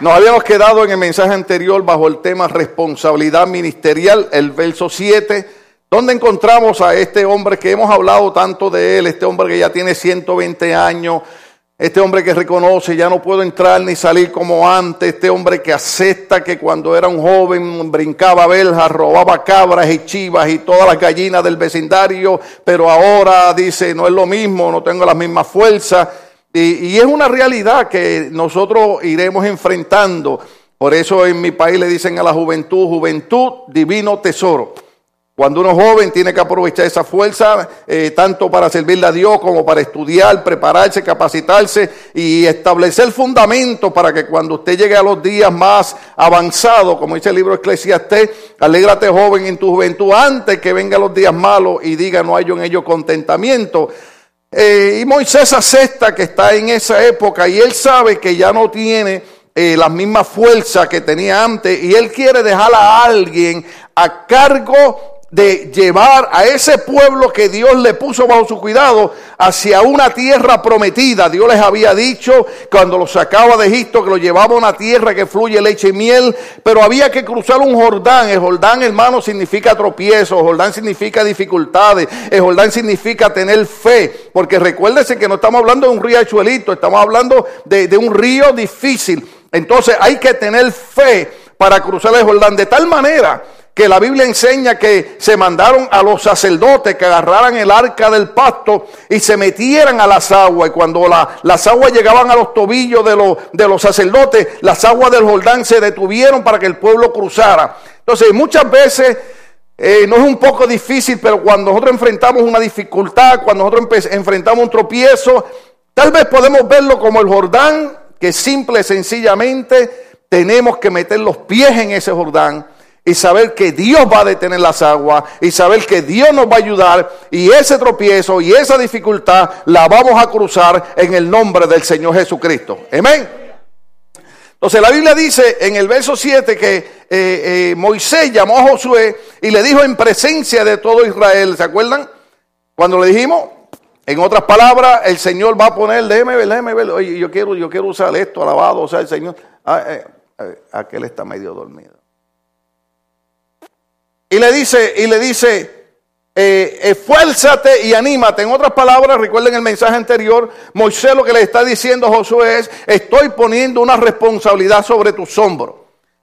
Nos habíamos quedado en el mensaje anterior bajo el tema responsabilidad ministerial, el verso 7, donde encontramos a este hombre que hemos hablado tanto de él, este hombre que ya tiene 120 años, este hombre que reconoce, ya no puedo entrar ni salir como antes, este hombre que acepta que cuando era un joven brincaba beljas, robaba cabras y chivas y todas las gallinas del vecindario, pero ahora dice, no es lo mismo, no tengo las mismas fuerzas y, es una realidad que nosotros iremos enfrentando. Por eso en mi país le dicen a la juventud, juventud, divino tesoro. Cuando uno es joven tiene que aprovechar esa fuerza eh, tanto para servirle a Dios como para estudiar, prepararse, capacitarse y establecer fundamentos para que cuando usted llegue a los días más avanzados, como dice el libro Eclesiastés, alégrate joven en tu juventud antes que vengan los días malos y diga no hay en ello contentamiento. Eh, y Moisés acepta que está en esa época y él sabe que ya no tiene eh, la misma fuerza que tenía antes y él quiere dejar a alguien a cargo de llevar a ese pueblo que Dios le puso bajo su cuidado hacia una tierra prometida. Dios les había dicho cuando los sacaba de Egipto que lo llevaba a una tierra que fluye leche y miel, pero había que cruzar un Jordán. El Jordán, hermano, significa tropiezo, el Jordán significa dificultades, el Jordán significa tener fe, porque recuérdese que no estamos hablando de un riachuelito, estamos hablando de un río difícil. Entonces hay que tener fe para cruzar el Jordán de tal manera que la Biblia enseña que se mandaron a los sacerdotes que agarraran el arca del pacto y se metieran a las aguas. Y cuando las aguas llegaban a los tobillos de los, de los sacerdotes, las aguas del Jordán se detuvieron para que el pueblo cruzara. Entonces, muchas veces eh, no es un poco difícil, pero cuando nosotros enfrentamos una dificultad, cuando nosotros enfrentamos un tropiezo, tal vez podemos verlo como el Jordán, que simple y sencillamente tenemos que meter los pies en ese Jordán y saber que Dios va a detener las aguas y saber que Dios nos va a ayudar y ese tropiezo y esa dificultad la vamos a cruzar en el nombre del Señor Jesucristo. Amén. Entonces la Biblia dice en el verso 7 que eh, eh, Moisés llamó a Josué y le dijo en presencia de todo Israel, ¿se acuerdan? Cuando le dijimos, en otras palabras, el Señor va a poner, déjeme ver, déjeme ver, oye, yo quiero, yo quiero usar esto, alabado, o sea, el Señor, ah, eh, aquel está medio dormido. Y le dice, y le dice, eh, esfuérzate y anímate. En otras palabras, recuerden el mensaje anterior, Moisés lo que le está diciendo a Josué es, estoy poniendo una responsabilidad sobre tus hombros.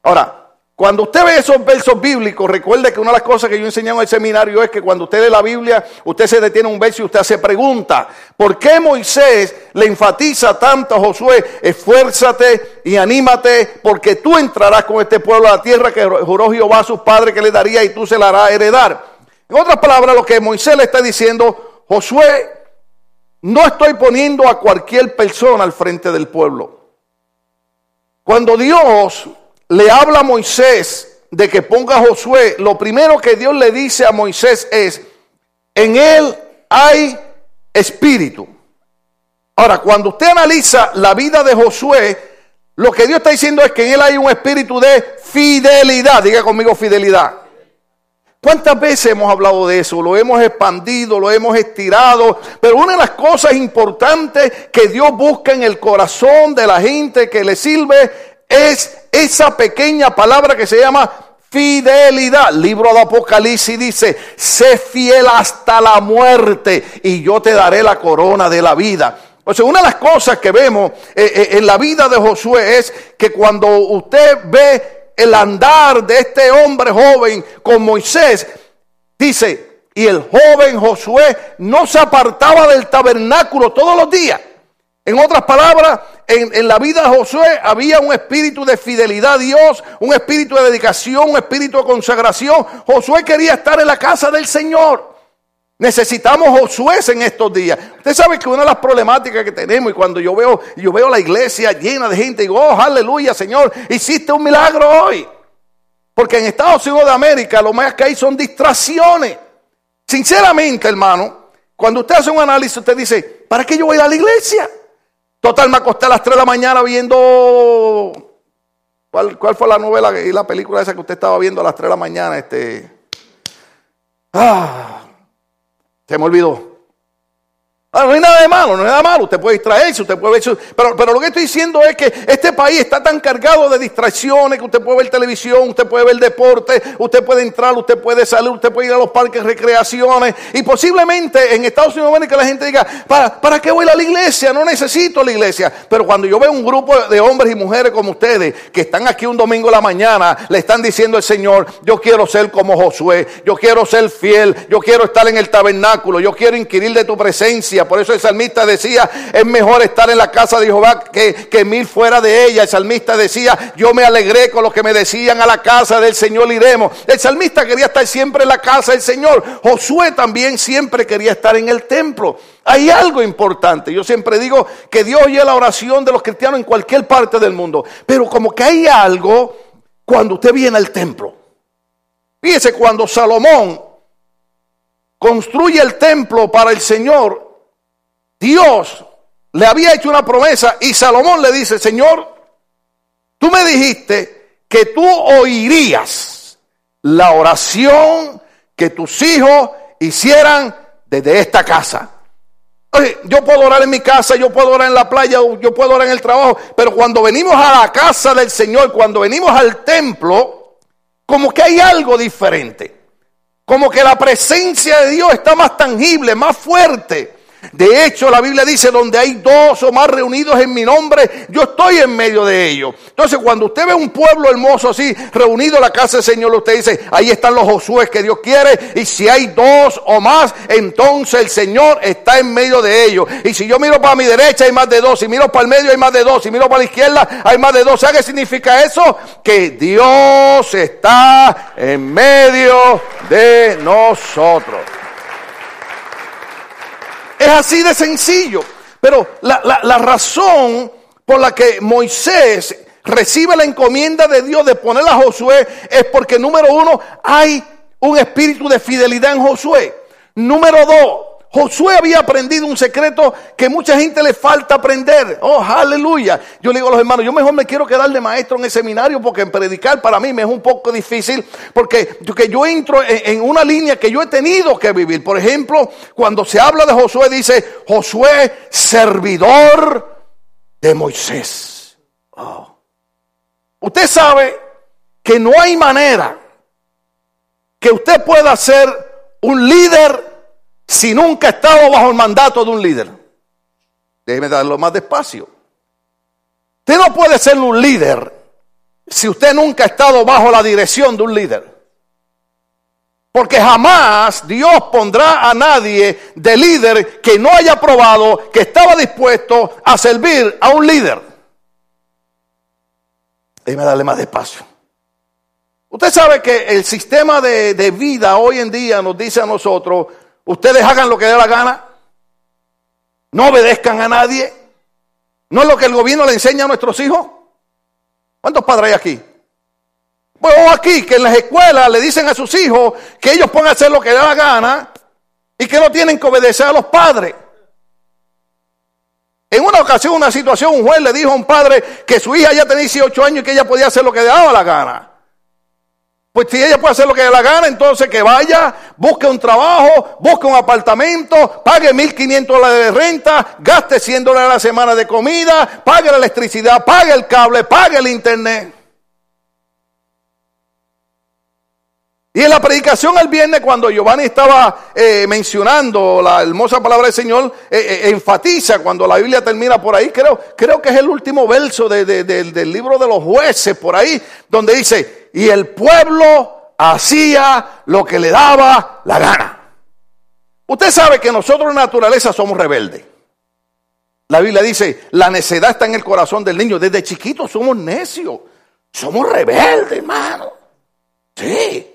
Ahora, cuando usted ve esos versos bíblicos, recuerde que una de las cosas que yo enseñé en el seminario es que cuando usted lee la Biblia, usted se detiene un verso y usted se pregunta, ¿por qué Moisés le enfatiza tanto a Josué, esfuérzate y anímate, porque tú entrarás con este pueblo a la tierra que juró Jehová a sus padres que le daría y tú se la harás heredar? En otras palabras, lo que Moisés le está diciendo, Josué, no estoy poniendo a cualquier persona al frente del pueblo. Cuando Dios le habla a Moisés de que ponga a Josué, lo primero que Dios le dice a Moisés es, en él hay espíritu. Ahora, cuando usted analiza la vida de Josué, lo que Dios está diciendo es que en él hay un espíritu de fidelidad. Diga conmigo fidelidad. ¿Cuántas veces hemos hablado de eso? Lo hemos expandido, lo hemos estirado. Pero una de las cosas importantes que Dios busca en el corazón de la gente que le sirve es esa pequeña palabra que se llama fidelidad. Libro de Apocalipsis dice, sé fiel hasta la muerte y yo te daré la corona de la vida. O una de las cosas que vemos eh, eh, en la vida de Josué es que cuando usted ve el andar de este hombre joven con Moisés, dice, y el joven Josué no se apartaba del tabernáculo todos los días. En otras palabras, en, la vida de Josué había un espíritu de fidelidad a Dios, un espíritu de dedicación, un espíritu de consagración. Josué quería estar en la casa del Señor. Necesitamos Josué en estos días. Usted sabe que una de las problemáticas que tenemos y cuando yo veo, yo veo la iglesia llena de gente, digo, oh, aleluya, Señor, hiciste un milagro hoy. Porque en Estados Unidos de América lo más que hay son distracciones. Sinceramente, hermano, cuando usted hace un análisis, usted dice, ¿para qué yo voy a la iglesia? Total, me acosté a las 3 de la mañana viendo. ¿Cuál, fue la novela y la película esa que usted estaba viendo a las 3 de la mañana? Este. Ah, se me olvidó. Ah, no hay nada de malo, no hay nada malo. Usted puede distraerse, usted puede ver. Pero, pero lo que estoy diciendo es que este país está tan cargado de distracciones que usted puede ver televisión, usted puede ver deporte, usted puede entrar, usted puede salir, usted puede ir a los parques, recreaciones. Y posiblemente en Estados Unidos que la gente diga, ¿para, ¿para qué voy a la iglesia? No necesito la iglesia. Pero cuando yo veo un grupo de hombres y mujeres como ustedes que están aquí un domingo a la mañana, le están diciendo al Señor, yo quiero ser como Josué, yo quiero ser fiel, yo quiero estar en el tabernáculo, yo quiero inquirir de tu presencia por eso el salmista decía, es mejor estar en la casa de Jehová que, que mil fuera de ella. El salmista decía, yo me alegré con lo que me decían a la casa del Señor iremos. El salmista quería estar siempre en la casa del Señor. Josué también siempre quería estar en el templo. Hay algo importante. Yo siempre digo que Dios oye la oración de los cristianos en cualquier parte del mundo. Pero como que hay algo cuando usted viene al templo. Fíjese, cuando Salomón construye el templo para el Señor, Dios le había hecho una promesa y Salomón le dice, Señor, tú me dijiste que tú oirías la oración que tus hijos hicieran desde esta casa. Oye, yo puedo orar en mi casa, yo puedo orar en la playa, yo puedo orar en el trabajo, pero cuando venimos a la casa del Señor, cuando venimos al templo, como que hay algo diferente. Como que la presencia de Dios está más tangible, más fuerte. De hecho, la Biblia dice, donde hay dos o más reunidos en mi nombre, yo estoy en medio de ellos. Entonces, cuando usted ve un pueblo hermoso así, reunido en la casa del Señor, usted dice, ahí están los Josué que Dios quiere. Y si hay dos o más, entonces el Señor está en medio de ellos. Y si yo miro para mi derecha, hay más de dos. Si miro para el medio, hay más de dos. Si miro para la izquierda, hay más de dos. ¿Sabe qué significa eso? Que Dios está en medio de nosotros. Es así de sencillo. Pero la, razón por la que Moisés recibe la encomienda de Dios de poner a Josué es porque, número uno, hay un espíritu de fidelidad en Josué. Número dos, Josué había aprendido un secreto que mucha gente le falta aprender. Oh, aleluya. Yo le digo a los hermanos, yo mejor me quiero quedar de maestro en el seminario porque en predicar para mí me es un poco difícil porque yo entro en, una línea que yo he tenido que vivir. Por ejemplo, cuando se habla de Josué dice, Josué, servidor de Moisés. Oh. Usted sabe que no hay manera que usted pueda ser un líder si nunca ha estado bajo el mandato de un líder? Déjeme darlo más despacio. Usted no puede ser un líder si usted nunca ha estado bajo la dirección de un líder. Porque jamás Dios pondrá a nadie de líder que no haya probado que estaba dispuesto a servir a un líder. Déjeme darle más despacio. Usted sabe que el sistema de, de vida hoy en día nos dice a nosotros, Ustedes hagan lo que dé la gana. No obedezcan a nadie. ¿No es lo que el gobierno le enseña a nuestros hijos? ¿Cuántos padres hay aquí? Pues aquí que en las escuelas le dicen a sus hijos que ellos pueden hacer lo que dé la gana y que no tienen que obedecer a los padres. En una ocasión, una situación, un juez le dijo a un padre que su hija ya tenía 18 años y que ella podía hacer lo que le daba la gana. Pues si ella puede hacer lo que le la gana, entonces que vaya, busque un trabajo, busque un apartamento, pague 1.500 dólares de renta, gaste 100 dólares a la semana de comida, pague la electricidad, pague el cable, pague el internet. Y en la predicación el viernes, cuando Giovanni estaba eh, mencionando la hermosa palabra del Señor, eh, eh, enfatiza cuando la Biblia termina por ahí, creo, creo que es el último verso del libro de los jueces, por ahí, donde dice, y el pueblo hacía lo que le daba la gana. Usted sabe que nosotros en naturaleza somos rebeldes. La Biblia dice, la necedad está en el corazón del niño. Desde chiquitos somos necios. Somos rebeldes, hermano. Sí.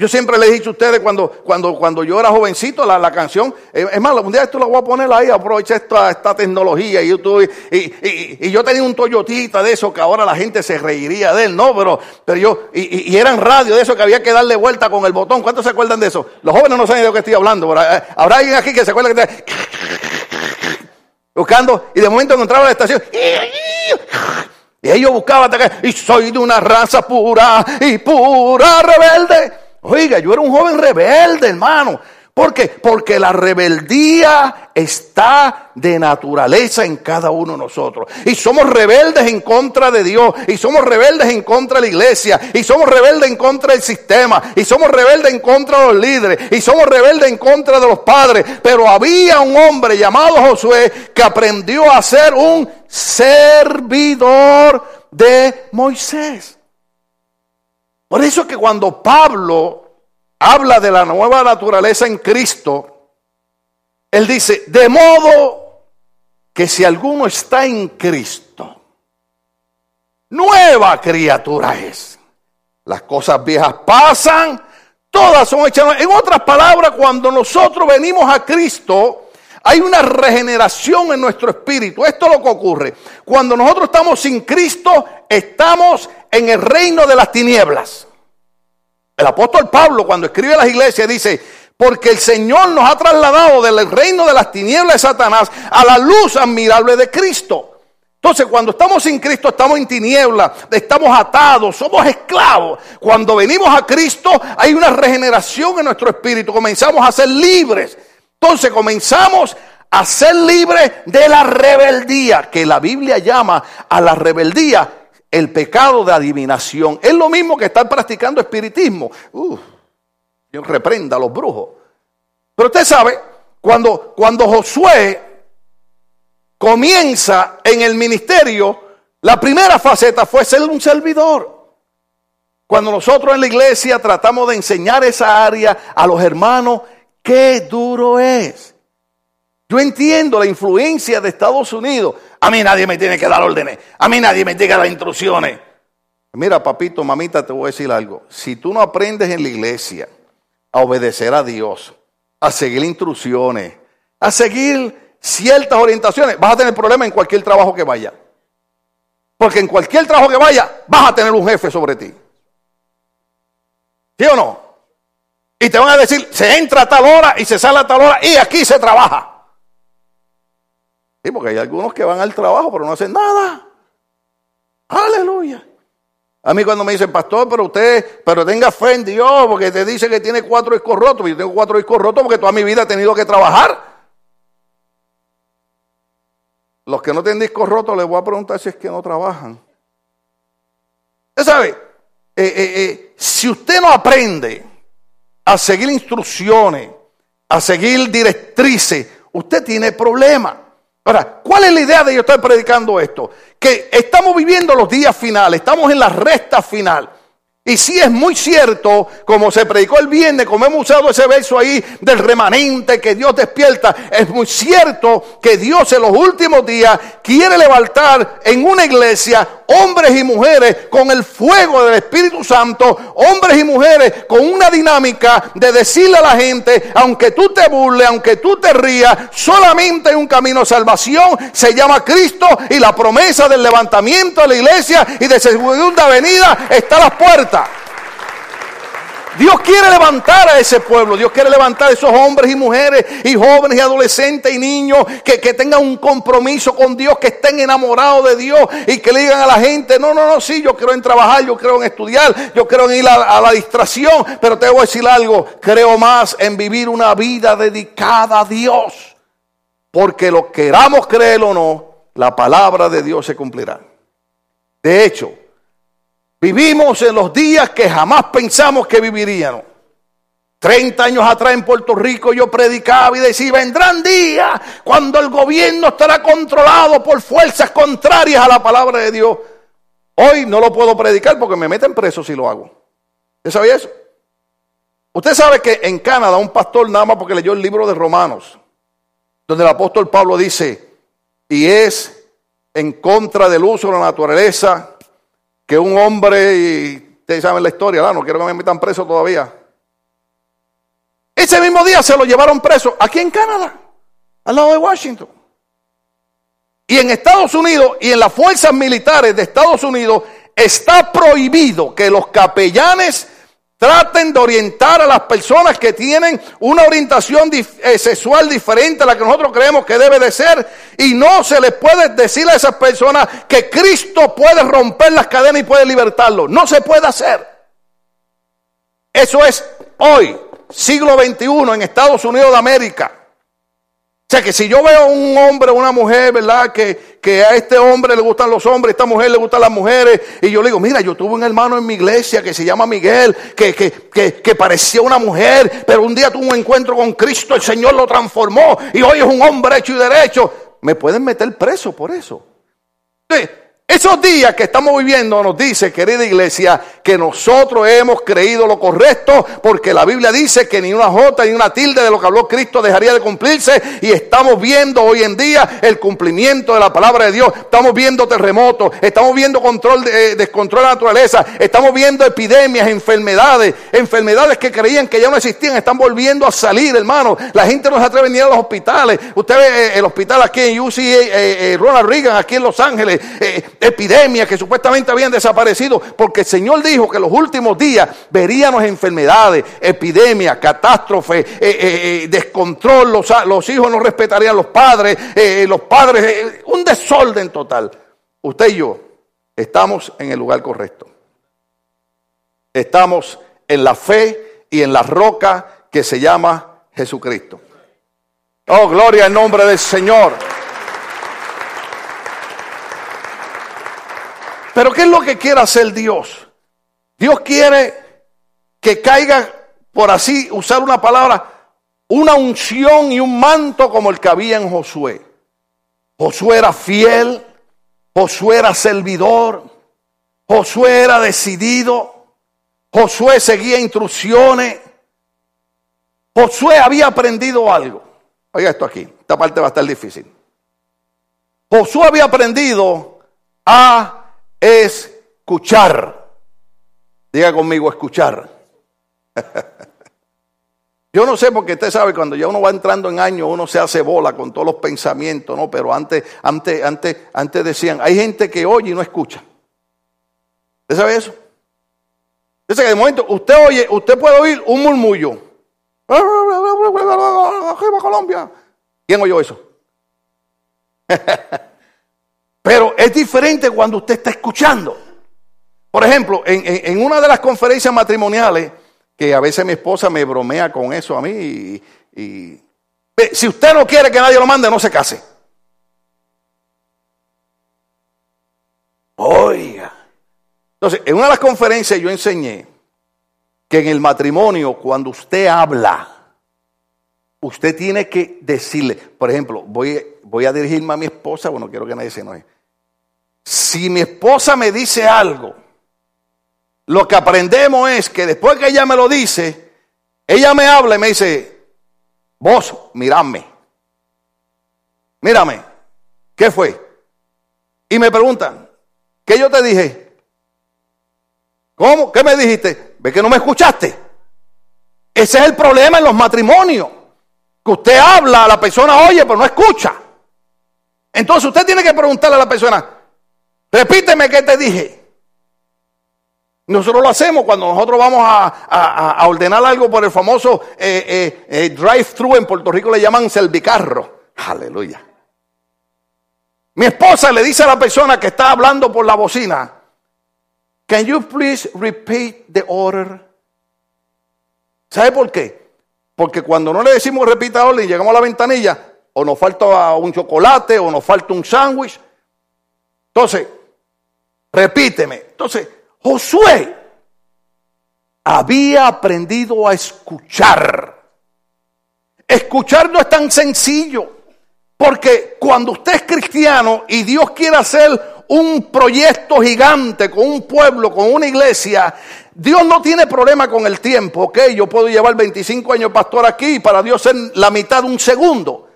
Yo siempre le he dicho a ustedes cuando, cuando, cuando yo era jovencito, la, canción, eh, es más, un día esto lo voy a poner ahí, aprovecha esta, esta tecnología. Y, y, y, yo tenía un Toyotita de eso que ahora la gente se reiría de él, ¿no? Pero, pero yo, y, eran radio de eso que había que darle vuelta con el botón. ¿Cuántos se acuerdan de eso? Los jóvenes no saben de lo que estoy hablando. Eh, habrá alguien aquí que se acuerda que está buscando y de momento encontraba la estación. Y ellos buscaban y soy de una raza pura y pura rebelde. Oiga, yo era un joven rebelde, hermano. ¿Por qué? Porque la rebeldía está de naturaleza en cada uno de nosotros. Y somos rebeldes en contra de Dios, y somos rebeldes en contra de la iglesia, y somos rebeldes en contra del sistema, y somos rebeldes en contra de los líderes, y somos rebeldes en contra de los padres. Pero había un hombre llamado Josué que aprendió a ser un servidor de Moisés. Por eso que cuando Pablo habla de la nueva naturaleza en Cristo, él dice, de modo que si alguno está en Cristo, nueva criatura es. Las cosas viejas pasan, todas son hechas. En otras palabras, cuando nosotros venimos a Cristo, hay una regeneración en nuestro espíritu. Esto es lo que ocurre. Cuando nosotros estamos sin Cristo, estamos en el reino de las tinieblas. El apóstol Pablo cuando escribe a las iglesias dice, porque el Señor nos ha trasladado del reino de las tinieblas de Satanás a la luz admirable de Cristo. Entonces, cuando estamos sin Cristo, estamos en tinieblas, estamos atados, somos esclavos. Cuando venimos a Cristo, hay una regeneración en nuestro espíritu, comenzamos a ser libres. Entonces, comenzamos a ser libres de la rebeldía, que la Biblia llama a la rebeldía el pecado de adivinación. Es lo mismo que estar practicando espiritismo. Uf, Dios reprenda a los brujos. Pero usted sabe, cuando, cuando Josué comienza en el ministerio, la primera faceta fue ser un servidor. Cuando nosotros en la iglesia tratamos de enseñar esa área a los hermanos, qué duro es. Yo entiendo la influencia de Estados Unidos. A mí nadie me tiene que dar órdenes. A mí nadie me tiene que dar instrucciones. Mira, papito, mamita, te voy a decir algo. Si tú no aprendes en la iglesia a obedecer a Dios, a seguir instrucciones, a seguir ciertas orientaciones, vas a tener problemas en cualquier trabajo que vaya. Porque en cualquier trabajo que vaya, vas a tener un jefe sobre ti. ¿Sí o no? Y te van a decir, se entra a tal hora y se sale a tal hora y aquí se trabaja. Sí, porque hay algunos que van al trabajo pero no hacen nada. Aleluya. A mí cuando me dicen, pastor, pero usted, pero tenga fe en Dios, porque te dice que tiene cuatro discos rotos. Yo tengo cuatro discos rotos porque toda mi vida he tenido que trabajar. Los que no tienen discos rotos les voy a preguntar si es que no trabajan. Usted sabe, eh, eh, eh, si usted no aprende a seguir instrucciones, a seguir directrices, usted tiene problemas. Ahora, ¿cuál es la idea de yo estar predicando esto? Que estamos viviendo los días finales, estamos en la recta final. Y sí es muy cierto, como se predicó el viernes, como hemos usado ese verso ahí del remanente que Dios despierta, es muy cierto que Dios en los últimos días quiere levantar en una iglesia hombres y mujeres con el fuego del Espíritu Santo, hombres y mujeres con una dinámica de decirle a la gente, aunque tú te burles, aunque tú te rías, solamente hay un camino de salvación, se llama Cristo y la promesa del levantamiento de la iglesia y de segunda venida está a las puertas. Dios quiere levantar a ese pueblo, Dios quiere levantar a esos hombres y mujeres y jóvenes y adolescentes y niños que, tengan un compromiso con Dios, que estén enamorados de Dios y que le digan a la gente, no, no, no, sí, yo creo en trabajar, yo creo en estudiar, yo creo en ir a, a la distracción, pero te voy a decir algo, creo más en vivir una vida dedicada a Dios, porque lo queramos creer o no, la palabra de Dios se cumplirá. De hecho, Vivimos en los días que jamás pensamos que viviríamos. Treinta años atrás en Puerto Rico yo predicaba y decía, vendrán días cuando el gobierno estará controlado por fuerzas contrarias a la palabra de Dios. Hoy no lo puedo predicar porque me meten preso si lo hago. ¿Usted sabía eso? Usted sabe que en Canadá un pastor nada más porque leyó el libro de Romanos, donde el apóstol Pablo dice, y es en contra del uso de la naturaleza, que un hombre, y ustedes saben la historia, no quiero que me metan preso todavía. Ese mismo día se lo llevaron preso aquí en Canadá, al lado de Washington. Y en Estados Unidos y en las fuerzas militares de Estados Unidos está prohibido que los capellanes Traten de orientar a las personas que tienen una orientación eh, sexual diferente a la que nosotros creemos que debe de ser. Y no se les puede decir a esas personas que Cristo puede romper las cadenas y puede libertarlos. No se puede hacer. Eso es hoy, siglo XXI, en Estados Unidos de América. O sea que si yo veo un hombre o una mujer, ¿verdad? Que, que a este hombre le gustan los hombres, a esta mujer le gustan las mujeres, y yo le digo, mira, yo tuve un hermano en mi iglesia que se llama Miguel, que, que, que, que parecía una mujer, pero un día tuvo un encuentro con Cristo, el Señor lo transformó, y hoy es un hombre hecho y derecho. Me pueden meter preso por eso. Sí, esos días que estamos viviendo nos dice, querida iglesia, que nosotros hemos creído lo correcto porque la Biblia dice que ni una jota ni una tilde de lo que habló Cristo dejaría de cumplirse y estamos viendo hoy en día el cumplimiento de la palabra de Dios. Estamos viendo terremotos, estamos viendo control de, eh, descontrol de la naturaleza, estamos viendo epidemias, enfermedades, enfermedades que creían que ya no existían, están volviendo a salir, hermano. La gente no se atreve a los hospitales. Usted ve eh, el hospital aquí en UCA, eh, Ronald Reagan, aquí en Los Ángeles epidemias que supuestamente habían desaparecido, porque el Señor dijo que los últimos días veríamos enfermedades, epidemias, catástrofes, eh, eh, eh, descontrol, los, los, hijos no respetarían a los padres, los padres, un desorden total. Usted y yo estamos en el lugar correcto. Estamos en la fe y en la roca que se llama Jesucristo. Oh, gloria al nombre del Señor. Pero ¿qué es lo que quiere hacer Dios? Dios quiere que caiga, por así usar una palabra, una unción y un manto como el que había en Josué. Josué era fiel, Josué era servidor, Josué era decidido, Josué seguía instrucciones, Josué había aprendido algo. Oiga esto aquí, esta parte va a estar difícil. Josué había aprendido a escuchar. Diga conmigo, escuchar. Yo no sé porque usted sabe, cuando ya uno va entrando en años, uno se hace bola con todos los pensamientos, ¿no? Pero antes, antes, antes, antes decían, hay gente que oye y no escucha. ¿Usted sabe eso? Que de momento usted oye, usted puede oír un murmullo. Colombia. ¿Quién oyó eso? Pero es diferente cuando usted está escuchando. Por ejemplo, en, una de las conferencias matrimoniales, que a veces mi esposa me bromea con eso a mí, y, si usted no quiere que nadie lo mande, no se case. Oiga. Entonces, en una de las conferencias yo enseñé que en el matrimonio, cuando usted habla, usted tiene que decirle, por ejemplo, voy, voy a dirigirme a mi esposa, bueno, quiero que nadie se enoje. Si mi esposa me dice algo, lo que aprendemos es que después que ella me lo dice, ella me habla y me dice, vos, miradme, mírame, ¿qué fue? Y me preguntan, ¿qué yo te dije? ¿Cómo? ¿Qué me dijiste? ¿Ves que no me escuchaste? Ese es el problema en los matrimonios. Que usted habla, la persona oye, pero no escucha. Entonces usted tiene que preguntarle a la persona, repíteme qué te dije. Nosotros lo hacemos cuando nosotros vamos a, ordenar algo por el famoso eh, eh, eh, drive-thru en Puerto Rico le llaman servicarro. Aleluya. Mi esposa le dice a la persona que está hablando por la bocina, Can you please repeat the order? ¿Sabe por qué? Porque cuando no le decimos repita orden y llegamos a la ventanilla, o nos falta un chocolate, o nos falta un sándwich. Entonces, repíteme. Entonces, Josué había aprendido a escuchar. Escuchar no es tan sencillo, porque cuando usted es cristiano y Dios quiere hacer un proyecto gigante con un pueblo, con una iglesia, Dios no tiene problema con el tiempo, ok, yo puedo llevar 25 años pastor aquí y para Dios ser la mitad de un segundo.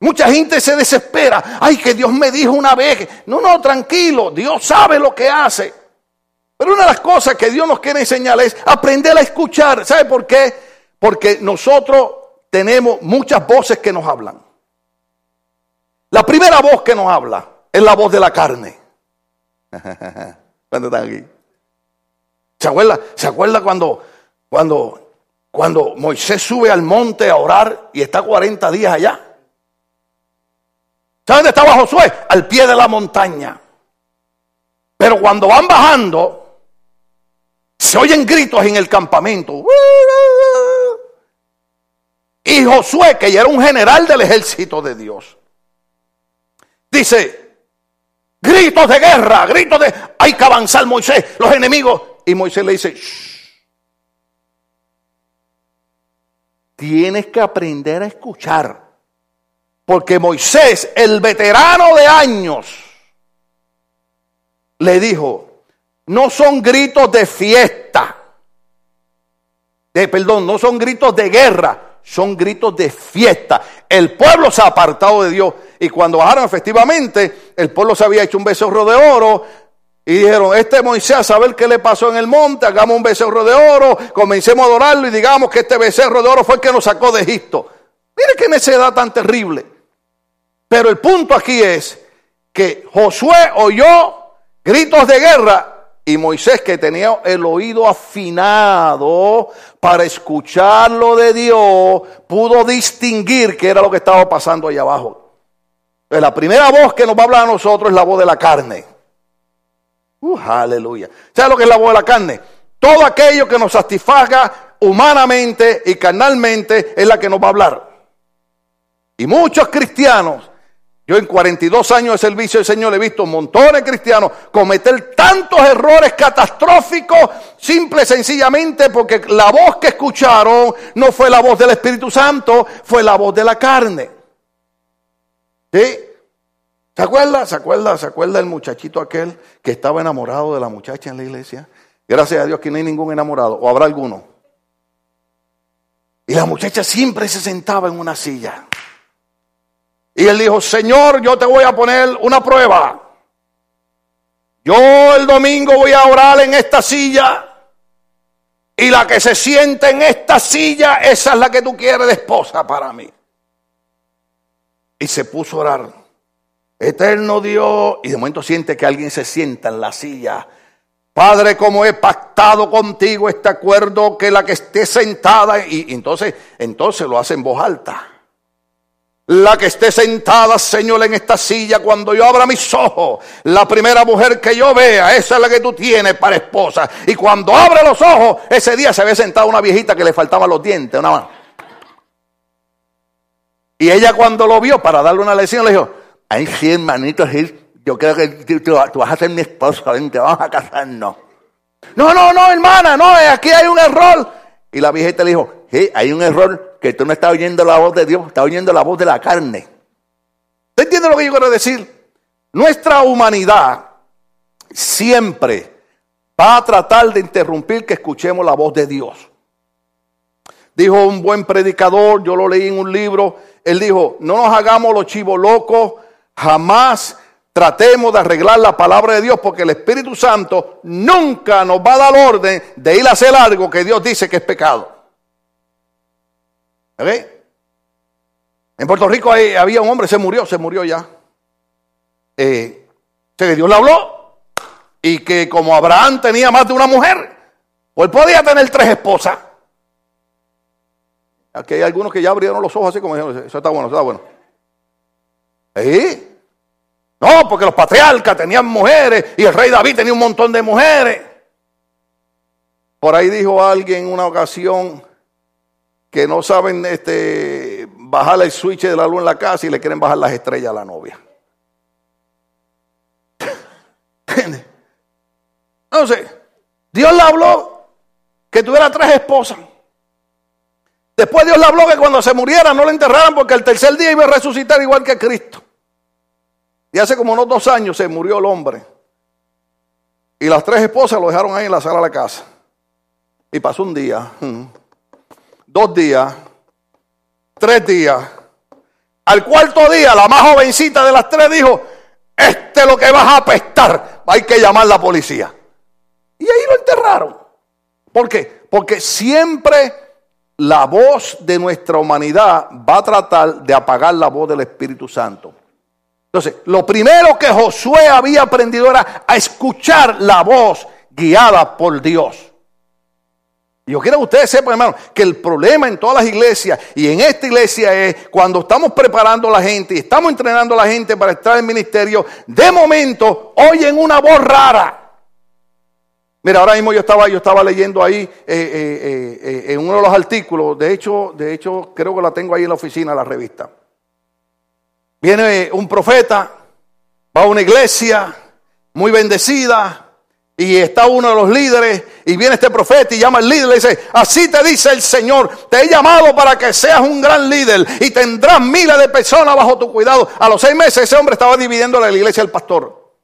Mucha gente se desespera, ay que Dios me dijo una vez, no, no, tranquilo, Dios sabe lo que hace. Pero una de las cosas que Dios nos quiere enseñar es aprender a escuchar. ¿Sabe por qué? Porque nosotros tenemos muchas voces que nos hablan. La primera voz que nos habla es la voz de la carne. ¿Cuándo están aquí? ¿Se acuerda, ¿Se acuerda cuando, cuando, cuando Moisés sube al monte a orar y está 40 días allá? ¿Sabe dónde estaba Josué? Al pie de la montaña. Pero cuando van bajando, se oyen gritos en el campamento. Y Josué, que ya era un general del ejército de Dios, dice, gritos de guerra, gritos de, hay que avanzar Moisés, los enemigos. Y Moisés le dice, tienes que aprender a escuchar. Porque Moisés, el veterano de años, le dijo, no son gritos de fiesta, de, perdón, no son gritos de guerra, son gritos de fiesta. El pueblo se ha apartado de Dios. Y cuando bajaron efectivamente, el pueblo se había hecho un becerro de oro. Y dijeron, este Moisés, a saber qué le pasó en el monte, hagamos un becerro de oro, comencemos a adorarlo y digamos que este becerro de oro fue el que nos sacó de Egipto. Mire qué necedad tan terrible. Pero el punto aquí es que Josué oyó gritos de guerra y Moisés, que tenía el oído afinado para escuchar lo de Dios, pudo distinguir qué era lo que estaba pasando allá abajo. Pues la primera voz que nos va a hablar a nosotros es la voz de la carne. Uh, aleluya. ¿Sabes lo que es la voz de la carne? Todo aquello que nos satisfaga humanamente y carnalmente es la que nos va a hablar. Y muchos cristianos yo en 42 años de servicio del Señor he visto montones de cristianos cometer tantos errores catastróficos, simple y sencillamente porque la voz que escucharon no fue la voz del Espíritu Santo, fue la voz de la carne. ¿Sí? ¿Se acuerda? ¿Se acuerda? ¿Se acuerda el muchachito aquel que estaba enamorado de la muchacha en la iglesia? Gracias a Dios que no hay ningún enamorado, o habrá alguno. Y la muchacha siempre se sentaba en una silla. Y él dijo, Señor, yo te voy a poner una prueba. Yo el domingo voy a orar en esta silla. Y la que se siente en esta silla, esa es la que tú quieres de esposa para mí. Y se puso a orar. Eterno Dios. Y de momento siente que alguien se sienta en la silla. Padre, como he pactado contigo este acuerdo, que la que esté sentada. Y, entonces, entonces lo hace en voz alta la que esté sentada, Señor, en esta silla, cuando yo abra mis ojos, la primera mujer que yo vea, esa es la que tú tienes para esposa. Y cuando abre los ojos, ese día se había sentado una viejita que le faltaban los dientes, una mano. Y ella cuando lo vio, para darle una lección, le dijo, ay, sí, hermanito, yo creo que tú, vas a ser mi esposa, te vamos a casarnos. No, no, no, hermana, no, aquí hay un error. Y la viejita le dijo, hay un error que tú no estás oyendo la voz de Dios, estás oyendo la voz de la carne. ¿Usted entiende lo que yo quiero decir? Nuestra humanidad siempre va a tratar de interrumpir que escuchemos la voz de Dios. Dijo un buen predicador, yo lo leí en un libro, él dijo, no nos hagamos los chivos locos, jamás tratemos de arreglar la palabra de Dios porque el Espíritu Santo nunca nos va a dar orden de ir a hacer algo que Dios dice que es pecado. En Puerto Rico había un hombre, se murió, se murió ya. Eh, que Dios le habló y que como Abraham tenía más de una mujer, pues podía tener tres esposas. Aquí hay algunos que ya abrieron los ojos así como dijeron, eso está bueno, eso está bueno. ¿Sí? No, porque los patriarcas tenían mujeres y el rey David tenía un montón de mujeres. Por ahí dijo alguien en una ocasión, que no saben este, bajar el switch de la luz en la casa y le quieren bajar las estrellas a la novia. Entonces, Dios le habló que tuviera tres esposas. Después Dios le habló que cuando se muriera no le enterraran porque el tercer día iba a resucitar igual que Cristo. Y hace como unos dos años se murió el hombre. Y las tres esposas lo dejaron ahí en la sala de la casa. Y pasó un día dos días, tres días. Al cuarto día, la más jovencita de las tres dijo, este es lo que vas a apestar, hay que llamar a la policía. Y ahí lo enterraron. ¿Por qué? Porque siempre la voz de nuestra humanidad va a tratar de apagar la voz del Espíritu Santo. Entonces, lo primero que Josué había aprendido era a escuchar la voz guiada por Dios. Yo quiero que ustedes sepan, hermano, que el problema en todas las iglesias y en esta iglesia es cuando estamos preparando a la gente y estamos entrenando a la gente para estar en el ministerio, de momento oyen una voz rara. Mira, ahora mismo yo estaba, yo estaba leyendo ahí eh, eh, eh, en uno de los artículos, de hecho, de hecho, creo que la tengo ahí en la oficina, la revista. Viene un profeta, va a una iglesia muy bendecida, y está uno de los líderes y viene este profeta y llama al líder y le dice, así te dice el Señor, te he llamado para que seas un gran líder y tendrás miles de personas bajo tu cuidado. A los seis meses ese hombre estaba dividiendo la iglesia del pastor.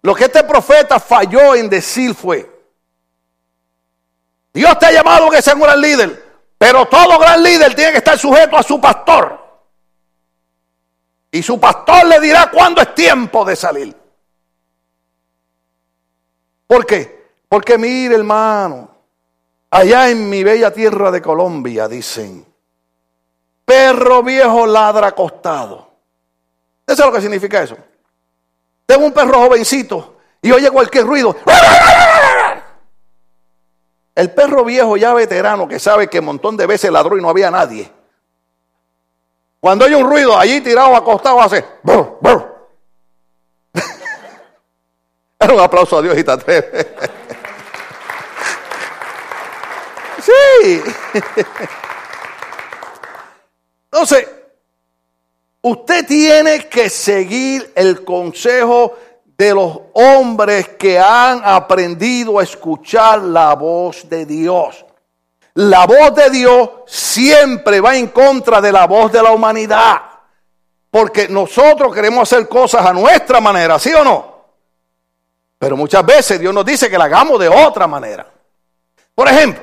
Lo que este profeta falló en decir fue, Dios te ha llamado que seas un gran líder, pero todo gran líder tiene que estar sujeto a su pastor. Y su pastor le dirá cuándo es tiempo de salir. ¿Por qué? Porque mire, hermano, allá en mi bella tierra de Colombia dicen, perro viejo ladra acostado. ¿Eso es lo que significa eso? Tengo un perro jovencito y oye cualquier ruido. El perro viejo ya veterano que sabe que un montón de veces ladró y no había nadie. Cuando hay un ruido allí tirado acostado hace... un aplauso a Dios y te atreves. Sí. Entonces, usted tiene que seguir el consejo de los hombres que han aprendido a escuchar la voz de Dios. La voz de Dios siempre va en contra de la voz de la humanidad. Porque nosotros queremos hacer cosas a nuestra manera, ¿sí o no? Pero muchas veces Dios nos dice que la hagamos de otra manera. Por ejemplo,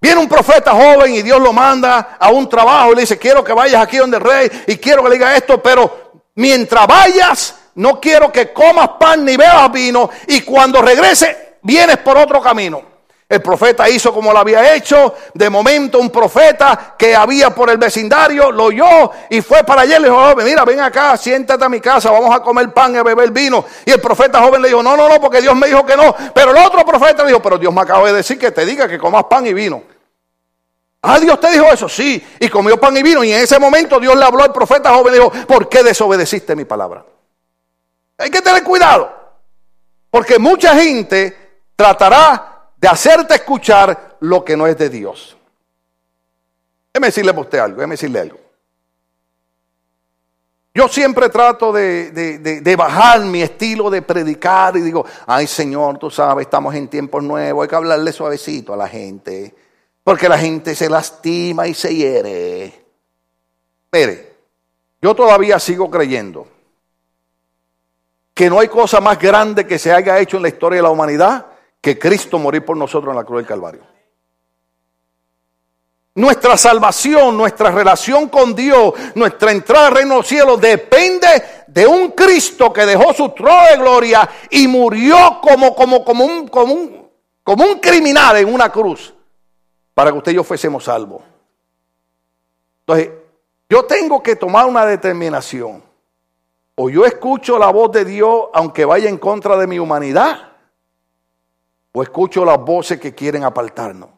viene un profeta joven y Dios lo manda a un trabajo y le dice, quiero que vayas aquí donde el rey y quiero que le diga esto, pero mientras vayas, no quiero que comas pan ni bebas vino y cuando regrese, vienes por otro camino. El profeta hizo como lo había hecho. De momento un profeta que había por el vecindario lo oyó y fue para allá y le dijo, oh, mira, ven acá, siéntate a mi casa, vamos a comer pan y a beber vino. Y el profeta joven le dijo, no, no, no, porque Dios me dijo que no. Pero el otro profeta le dijo, pero Dios me acaba de decir que te diga que comas pan y vino. Ah, Dios te dijo eso, sí. Y comió pan y vino. Y en ese momento Dios le habló al profeta joven y dijo, ¿por qué desobedeciste mi palabra? Hay que tener cuidado. Porque mucha gente tratará de hacerte escuchar lo que no es de Dios. Déjeme decirle a usted algo, déjeme decirle algo. Yo siempre trato de, de, bajar mi estilo de predicar y digo, ay Señor, tú sabes, estamos en tiempos nuevos, hay que hablarle suavecito a la gente, porque la gente se lastima y se hiere. Mire, yo todavía sigo creyendo que no hay cosa más grande que se haya hecho en la historia de la humanidad que Cristo morir por nosotros en la cruz del Calvario. Nuestra salvación, nuestra relación con Dios, nuestra entrada al reino de los cielos depende de un Cristo que dejó su trono de gloria y murió como, como, como, un, como, un, como un criminal en una cruz para que usted y yo fuésemos salvos. Entonces, yo tengo que tomar una determinación. O yo escucho la voz de Dios aunque vaya en contra de mi humanidad o escucho las voces que quieren apartarnos.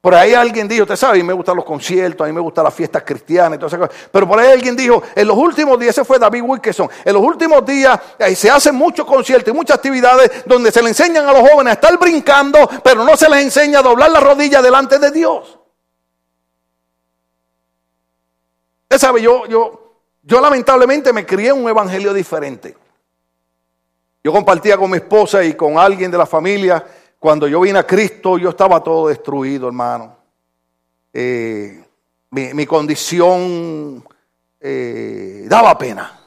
Por ahí alguien dijo, usted sabe, a mí me gustan los conciertos, a mí me gustan las fiestas cristianas y todas esas cosas. Pero por ahí alguien dijo, en los últimos días, ese fue David Wilkerson, en los últimos días eh, se hacen muchos conciertos y muchas actividades donde se le enseñan a los jóvenes a estar brincando, pero no se les enseña a doblar la rodilla delante de Dios. Usted sabe, yo, yo, yo lamentablemente me crié en un evangelio diferente. Yo compartía con mi esposa y con alguien de la familia. Cuando yo vine a Cristo, yo estaba todo destruido, hermano. Eh, mi, condición eh, daba pena.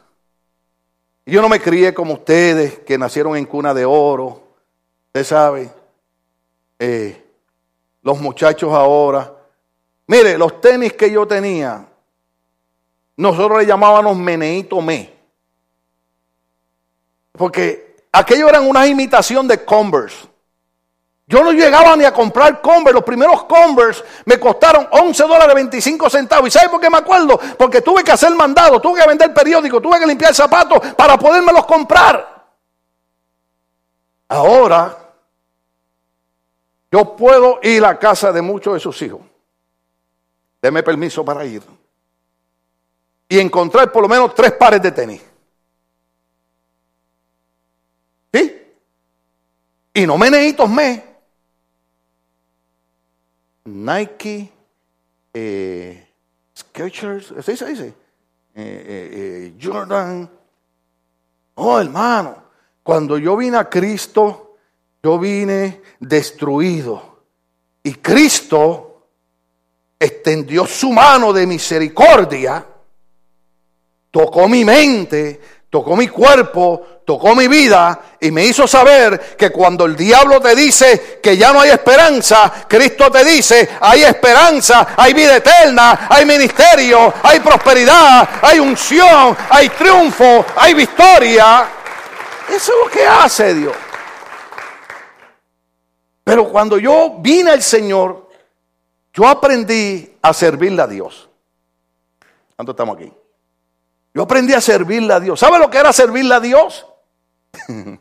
Yo no me crié como ustedes, que nacieron en cuna de oro. Usted sabe. Eh, los muchachos ahora. Mire, los tenis que yo tenía, nosotros le llamábamos meneito me. Porque aquello eran una imitación de Converse. Yo no llegaba ni a comprar Converse. Los primeros Converse me costaron 11 dólares 25 centavos. ¿Y sabe por qué me acuerdo? Porque tuve que hacer mandado, tuve que vender periódico, tuve que limpiar zapatos para podérmelos comprar. Ahora, yo puedo ir a casa de muchos de sus hijos. Deme permiso para ir. Y encontrar por lo menos tres pares de tenis. Y no meneitos me. Nike, eh, Skechers, ¿se dice? dice? Eh, eh, eh, Jordan. Oh, hermano, cuando yo vine a Cristo, yo vine destruido. Y Cristo extendió su mano de misericordia, tocó mi mente, tocó mi cuerpo, tocó mi vida y me hizo saber que cuando el diablo te dice que ya no hay esperanza, Cristo te dice, hay esperanza, hay vida eterna, hay ministerio, hay prosperidad, hay unción, hay triunfo, hay victoria. Eso es lo que hace Dios. Pero cuando yo vine al Señor, yo aprendí a servirle a Dios. ¿Cuánto estamos aquí? Yo aprendí a servirle a Dios. ¿Sabe lo que era servirle a Dios?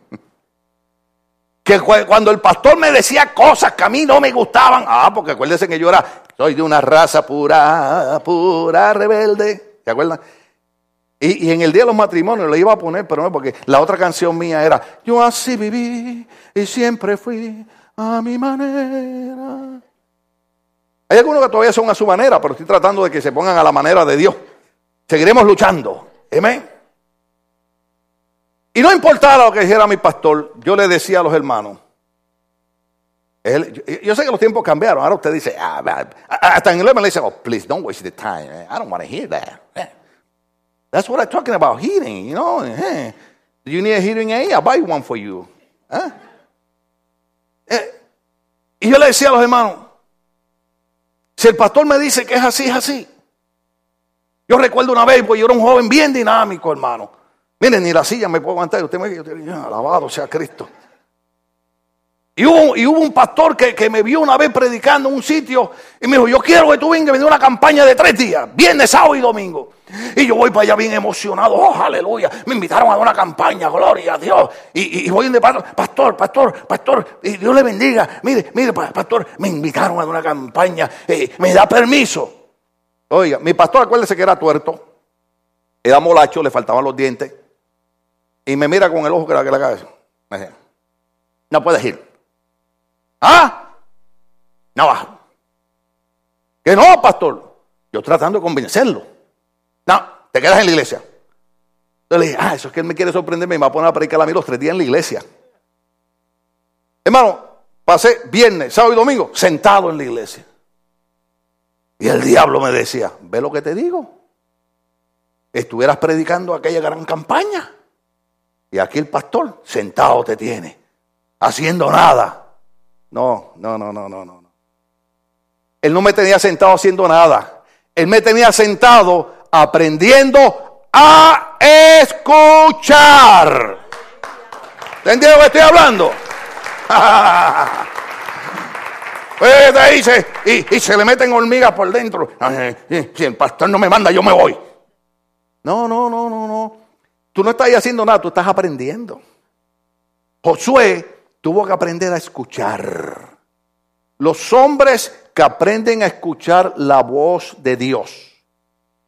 que cuando el pastor me decía cosas que a mí no me gustaban, ah, porque acuérdense que yo era, soy de una raza pura, pura rebelde, ¿se acuerdan? Y, en el día de los matrimonios le iba a poner, pero no, porque la otra canción mía era, yo así viví y siempre fui a mi manera. Hay algunos que todavía son a su manera, pero estoy tratando de que se pongan a la manera de Dios. Seguiremos luchando. Amén. Y no importaba lo que dijera mi pastor, yo le decía a los hermanos. yo sé que los tiempos cambiaron. Ahora usted dice, ah, hasta en me le dice, oh, please don't waste the time. I don't want to hear that. That's what I'm talking about, hearing, you know. Do you need a hearing aid? I'll buy one for you. Eh, y yo le decía a los hermanos, si el pastor me dice que es así, es así. Yo recuerdo una vez, pues yo era un joven bien dinámico, hermano. Miren, ni la silla me puedo aguantar. Usted me dice, alabado sea Cristo. Y hubo, y hubo un pastor que, que, me vio una vez predicando en un sitio y me dijo, yo quiero que tú vengas a una campaña de tres días, viernes, sábado y domingo. Y yo voy para allá bien emocionado, oh, aleluya. Me invitaron a una campaña, gloria a Dios. Y, y, voy de pastor, pastor, pastor, y Dios le bendiga. Mire, mire, pastor, me invitaron a una campaña, eh, me da permiso. Oiga, mi pastor, acuérdese que era tuerto, era molacho, le faltaban los dientes, y me mira con el ojo que la, que cabeza. Me dice, no puedes ir. ¿Ah? No bajo. Que no, pastor. Yo tratando de convencerlo. No, te quedas en la iglesia. Entonces le dije, ah, eso es que él me quiere sorprenderme y me va a poner a predicar a mí los tres días en la iglesia. Hermano, pasé viernes, sábado y domingo sentado en la iglesia. Y el diablo me decía, ve lo que te digo. Estuvieras predicando aquella gran campaña. Y aquí el pastor sentado te tiene, haciendo nada. No, no, no, no, no, no. Él no me tenía sentado haciendo nada. Él me tenía sentado aprendiendo a escuchar. ¿Entendieron lo que estoy hablando? Dice, y, se le meten hormigas por dentro. Si el pastor no me manda, yo me voy. No, no, no, no, no. Tú no estás haciendo nada, tú estás aprendiendo. Josué tuvo que aprender a escuchar. Los hombres que aprenden a escuchar la voz de Dios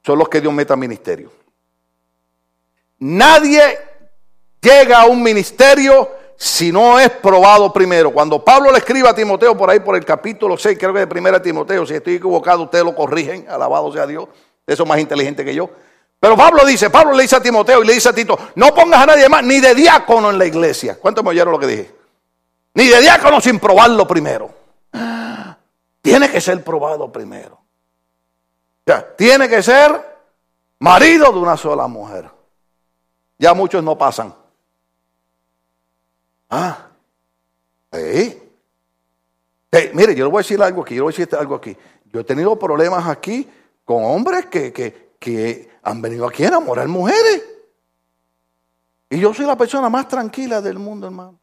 son los que Dios meta ministerio. Nadie llega a un ministerio si no es probado primero. Cuando Pablo le escribe a Timoteo por ahí por el capítulo 6, creo que de primera Timoteo, si estoy equivocado, ustedes lo corrigen, alabado sea Dios, eso es más inteligente que yo. Pero Pablo dice, Pablo le dice a Timoteo y le dice a Tito, no pongas a nadie más, ni de diácono en la iglesia. ¿Cuántos me oyeron lo que dije? Ni de diácono sin probarlo primero. Tiene que ser probado primero. Ya, tiene que ser marido de una sola mujer. Ya muchos no pasan. Ah, mire, yo le voy a decir algo aquí, yo le voy a decir algo aquí. Yo he tenido problemas aquí con hombres que, que han venido aquí a enamorar mujeres. Y yo soy la persona más tranquila del mundo, hermano.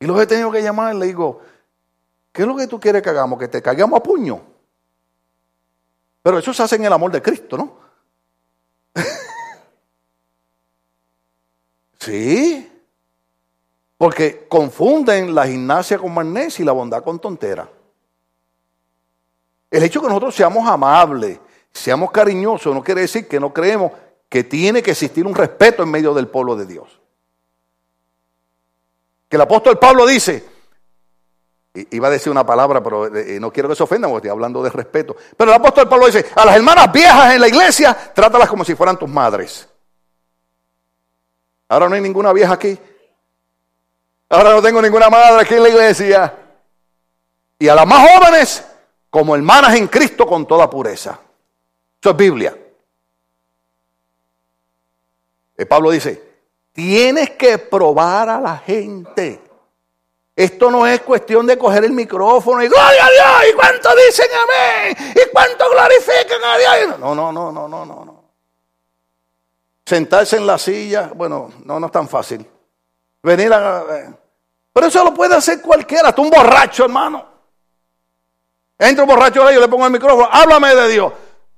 Y los he tenido que llamar y le digo, ¿qué es lo que tú quieres que hagamos? Que te caigamos a puño. Pero eso se hace en el amor de Cristo, ¿no? Sí. Porque confunden la gimnasia con magnesia y la bondad con tontera. El hecho de que nosotros seamos amables, seamos cariñosos, no quiere decir que no creemos que tiene que existir un respeto en medio del pueblo de Dios. Que el apóstol Pablo dice, iba a decir una palabra, pero eh, eh, no quiero que se ofendan porque estoy hablando de respeto. Pero el apóstol Pablo dice, a las hermanas viejas en la iglesia, trátalas como si fueran tus madres. Ahora no hay ninguna vieja aquí. Ahora no tengo ninguna madre aquí en la iglesia. Y a las más jóvenes, como hermanas en Cristo con toda pureza. Eso es Biblia. Y Pablo dice, tienes que probar a la gente. Esto no es cuestión de coger el micrófono y gloria a Dios, y cuánto dicen amén, y cuánto glorifican a Dios. No, no, no, no, no, no. Sentarse en la silla, bueno, no, no es tan fácil. Venir a... Eh, pero eso lo puede hacer cualquiera, hasta un borracho, hermano. Entro borracho ahí, yo le pongo el micrófono, háblame de Dios.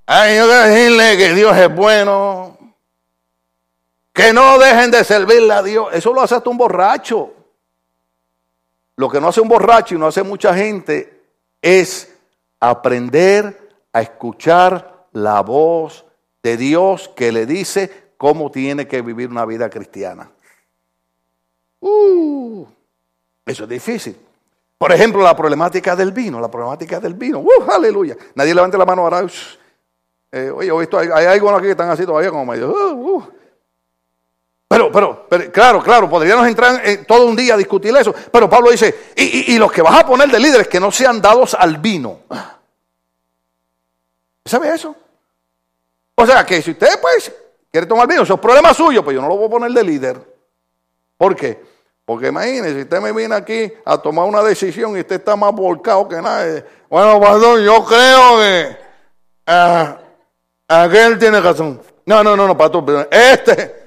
Ay, yo decirle que Dios es bueno. Que no dejen de servirle a Dios. Eso lo hace hasta un borracho. Lo que no hace un borracho y no hace mucha gente es aprender a escuchar la voz de Dios que le dice cómo tiene que vivir una vida cristiana. Uh, eso es difícil. Por ejemplo, la problemática del vino, la problemática del vino. Uh, aleluya. Nadie levante la mano ahora. Eh, oye, hay, hay algunos aquí que están así todavía como medio. Uh, uh. Pero, pero, claro, claro, podríamos entrar en, todo un día a discutir eso. Pero Pablo dice, y, los que vas a poner de líderes que no sean dados al vino. ¿Sabe eso? O sea, que si usted pues quiere tomar vino, eso es problema suyo, pues yo no lo voy a poner de líder. ¿Por qué? Porque imagínese, usted me viene aquí a tomar una decisión y usted está más volcado que nadie. Bueno, pastor, yo creo que ah, aquel tiene razón. No, no, no, no, pastor, este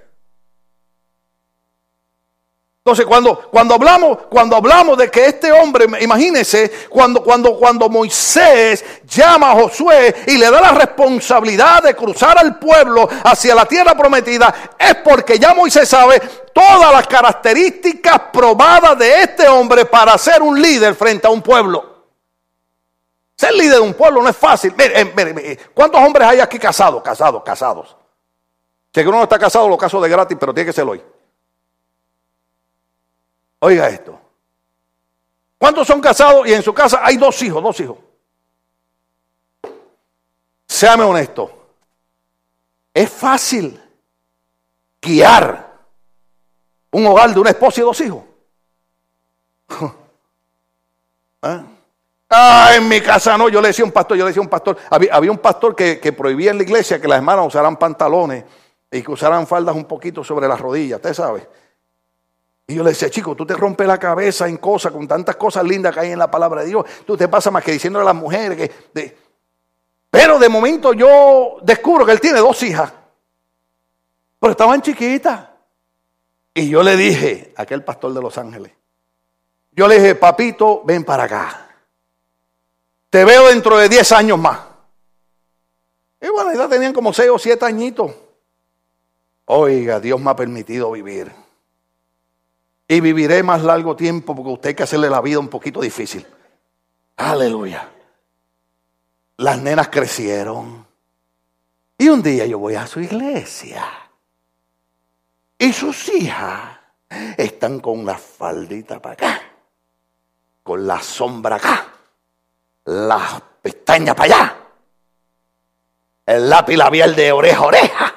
entonces, cuando, cuando, hablamos, cuando hablamos de que este hombre, imagínense, cuando, cuando, cuando Moisés llama a Josué y le da la responsabilidad de cruzar al pueblo hacia la tierra prometida, es porque ya Moisés sabe todas las características probadas de este hombre para ser un líder frente a un pueblo. Ser líder de un pueblo no es fácil. Mire, ¿cuántos hombres hay aquí casados? Casados, casados. Si uno no está casado, lo caso de gratis, pero tiene que ser hoy. Oiga esto. ¿Cuántos son casados y en su casa hay dos hijos, dos hijos? Séame honesto. Es fácil guiar un hogar de una esposa y dos hijos. ¿Eh? Ah, en mi casa no, yo le decía a un pastor, yo le decía a un pastor, había, un pastor que, que, prohibía en la iglesia que las hermanas usaran pantalones y que usaran faldas un poquito sobre las rodillas, usted sabe. Y yo le decía, chico, tú te rompes la cabeza en cosas, con tantas cosas lindas que hay en la palabra de Dios. Tú te pasas más que diciéndole a las mujeres que... Pero de momento yo descubro que él tiene dos hijas. Pero estaban chiquitas. Y yo le dije, aquel pastor de Los Ángeles, yo le dije, papito, ven para acá. Te veo dentro de 10 años más. Y bueno, ya tenían como 6 o 7 añitos. Oiga, Dios me ha permitido vivir y viviré más largo tiempo porque usted hay que hacerle la vida un poquito difícil. Aleluya. Las nenas crecieron. Y un día yo voy a su iglesia. Y sus hijas están con la faldita para acá. Con la sombra acá. Las pestañas para allá. El lápiz labial de oreja a oreja.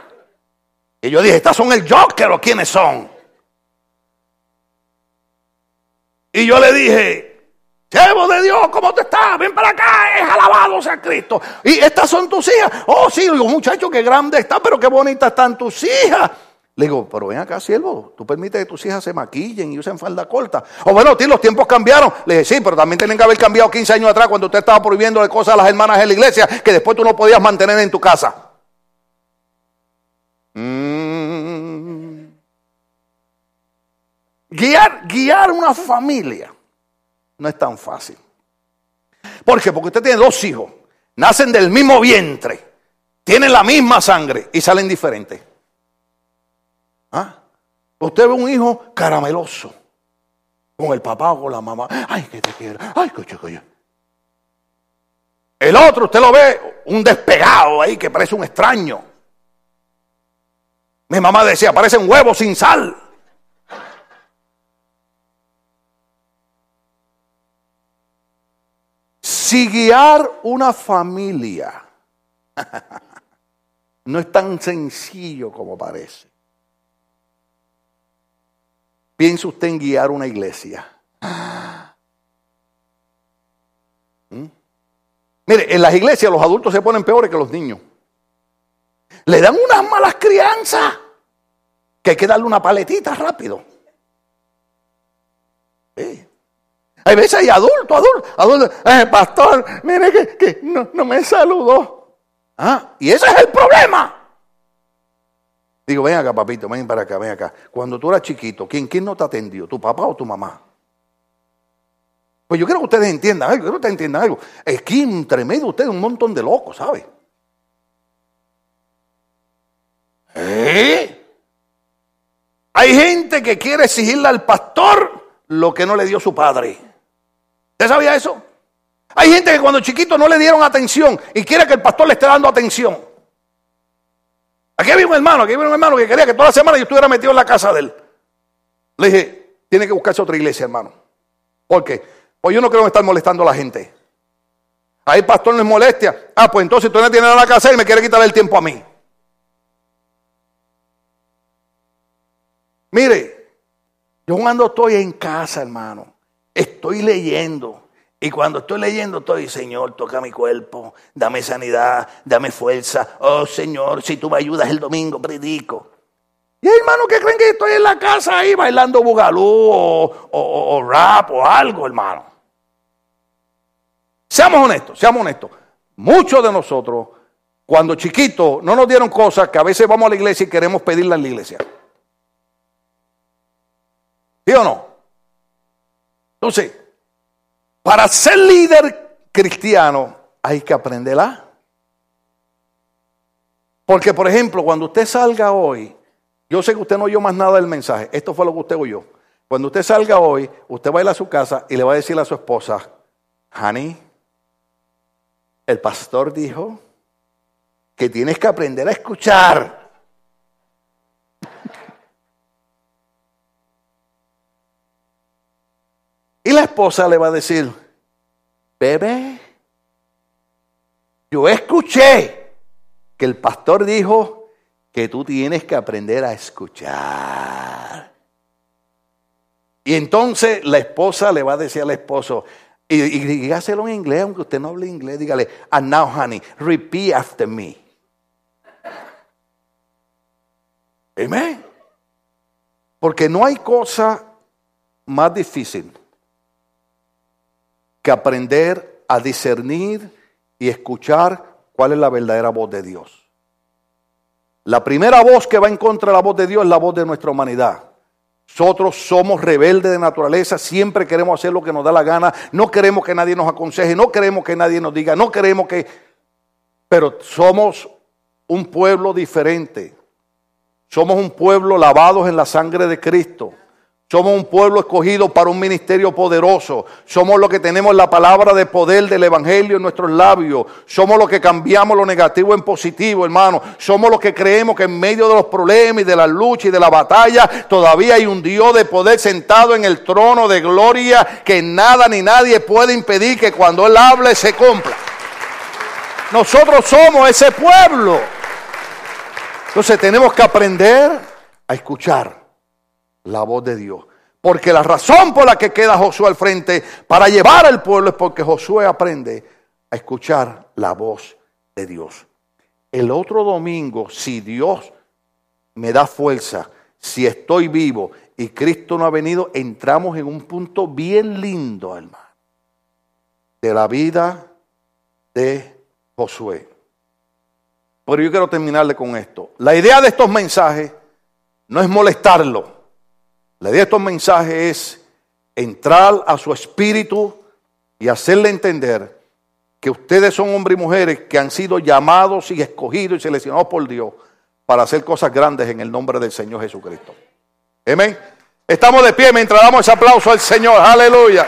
Y yo dije, ¿estas son el Joker o quiénes son? Y yo le dije, siervo de Dios, ¿cómo te estás? Ven para acá, es alabado sea Cristo. Y estas son tus hijas. Oh, sí, digo, muchacho, qué grande está, pero qué bonitas están tus hijas. Le digo, pero ven acá, siervo, tú permites que tus hijas se maquillen y usen falda corta. O bueno, tío, los tiempos cambiaron. Le dije, sí, pero también tienen que haber cambiado 15 años atrás cuando usted estaba prohibiendo cosas a las hermanas en la iglesia que después tú no podías mantener en tu casa. Guiar, una familia no es tan fácil. ¿Por qué? Porque usted tiene dos hijos, nacen del mismo vientre, tienen la misma sangre y salen diferentes. ¿Ah? Usted ve un hijo carameloso, con el papá o con la mamá. Ay, que te quiero. Ay, coche, coche. El otro, usted lo ve, un despegado ahí que parece un extraño. Mi mamá decía, parece un huevo sin sal. Si guiar una familia no es tan sencillo como parece. Piensa usted en guiar una iglesia. ¿Mm? Mire, en las iglesias los adultos se ponen peores que los niños. Le dan unas malas crianzas que hay que darle una paletita rápido. Hay veces hay adultos, adultos, adultos. Eh, pastor, mire que, no, me saludó. Ah, y ese es el problema. Digo, ven acá, papito, ven para acá, ven acá. Cuando tú eras chiquito, ¿quién, quién no te atendió? ¿Tu papá o tu mamá? Pues yo quiero que ustedes entiendan algo, quiero que ustedes entiendan algo. Es que entre medio ustedes un montón de locos, ¿sabes? ¿Eh? Hay gente que quiere exigirle al pastor lo que no le dio su padre. ¿Usted sabía eso? Hay gente que cuando chiquito no le dieron atención y quiere que el pastor le esté dando atención. Aquí había un hermano, aquí había un hermano que quería que toda la semana yo estuviera metido en la casa de él. Le dije, tiene que buscarse otra iglesia, hermano. ¿Por qué? Pues yo no creo estar molestando a la gente. Ahí el pastor no es molestia. Ah, pues entonces tú no tienes nada que hacer y me quiere quitar el tiempo a mí. Mire, yo cuando estoy en casa, hermano, estoy leyendo. Y cuando estoy leyendo, estoy, Señor, toca mi cuerpo, dame sanidad, dame fuerza. Oh, Señor, si tú me ayudas el domingo, predico. Y hay hermanos que creen que estoy en la casa ahí bailando bugalú o, rap o algo, hermano. Seamos honestos, seamos honestos. Muchos de nosotros, cuando chiquitos, no nos dieron cosas que a veces vamos a la iglesia y queremos pedirlas en la iglesia. ¿Sí o no? Entonces, para ser líder cristiano hay que aprenderla. Porque, por ejemplo, cuando usted salga hoy, yo sé que usted no oyó más nada del mensaje, esto fue lo que usted oyó. Cuando usted salga hoy, usted va a ir a su casa y le va a decir a su esposa, Honey, el pastor dijo que tienes que aprender a escuchar. Y la esposa le va a decir, bebé, yo escuché que el pastor dijo que tú tienes que aprender a escuchar. Y entonces la esposa le va a decir al esposo, y, y dígaselo en inglés, aunque usted no hable inglés, dígale, and now honey, repeat after me. Amén. Porque no hay cosa más difícil que aprender a discernir y escuchar cuál es la verdadera voz de Dios. La primera voz que va en contra de la voz de Dios es la voz de nuestra humanidad. Nosotros somos rebeldes de naturaleza, siempre queremos hacer lo que nos da la gana, no queremos que nadie nos aconseje, no queremos que nadie nos diga, no queremos que... Pero somos un pueblo diferente, somos un pueblo lavados en la sangre de Cristo. Somos un pueblo escogido para un ministerio poderoso. Somos los que tenemos la palabra de poder del Evangelio en nuestros labios. Somos los que cambiamos lo negativo en positivo, hermano. Somos los que creemos que en medio de los problemas y de la lucha y de la batalla, todavía hay un Dios de poder sentado en el trono de gloria que nada ni nadie puede impedir que cuando Él hable se cumpla. Nosotros somos ese pueblo. Entonces tenemos que aprender a escuchar la voz de Dios. Porque la razón por la que queda Josué al frente para llevar al pueblo es porque Josué aprende a escuchar la voz de Dios. El otro domingo, si Dios me da fuerza, si estoy vivo y Cristo no ha venido, entramos en un punto bien lindo, hermano, de la vida de Josué. Pero yo quiero terminarle con esto. La idea de estos mensajes no es molestarlo. La idea de estos mensajes es entrar a su espíritu y hacerle entender que ustedes son hombres y mujeres que han sido llamados y escogidos y seleccionados por Dios para hacer cosas grandes en el nombre del Señor Jesucristo. Amén. Estamos de pie mientras damos ese aplauso al Señor. Aleluya.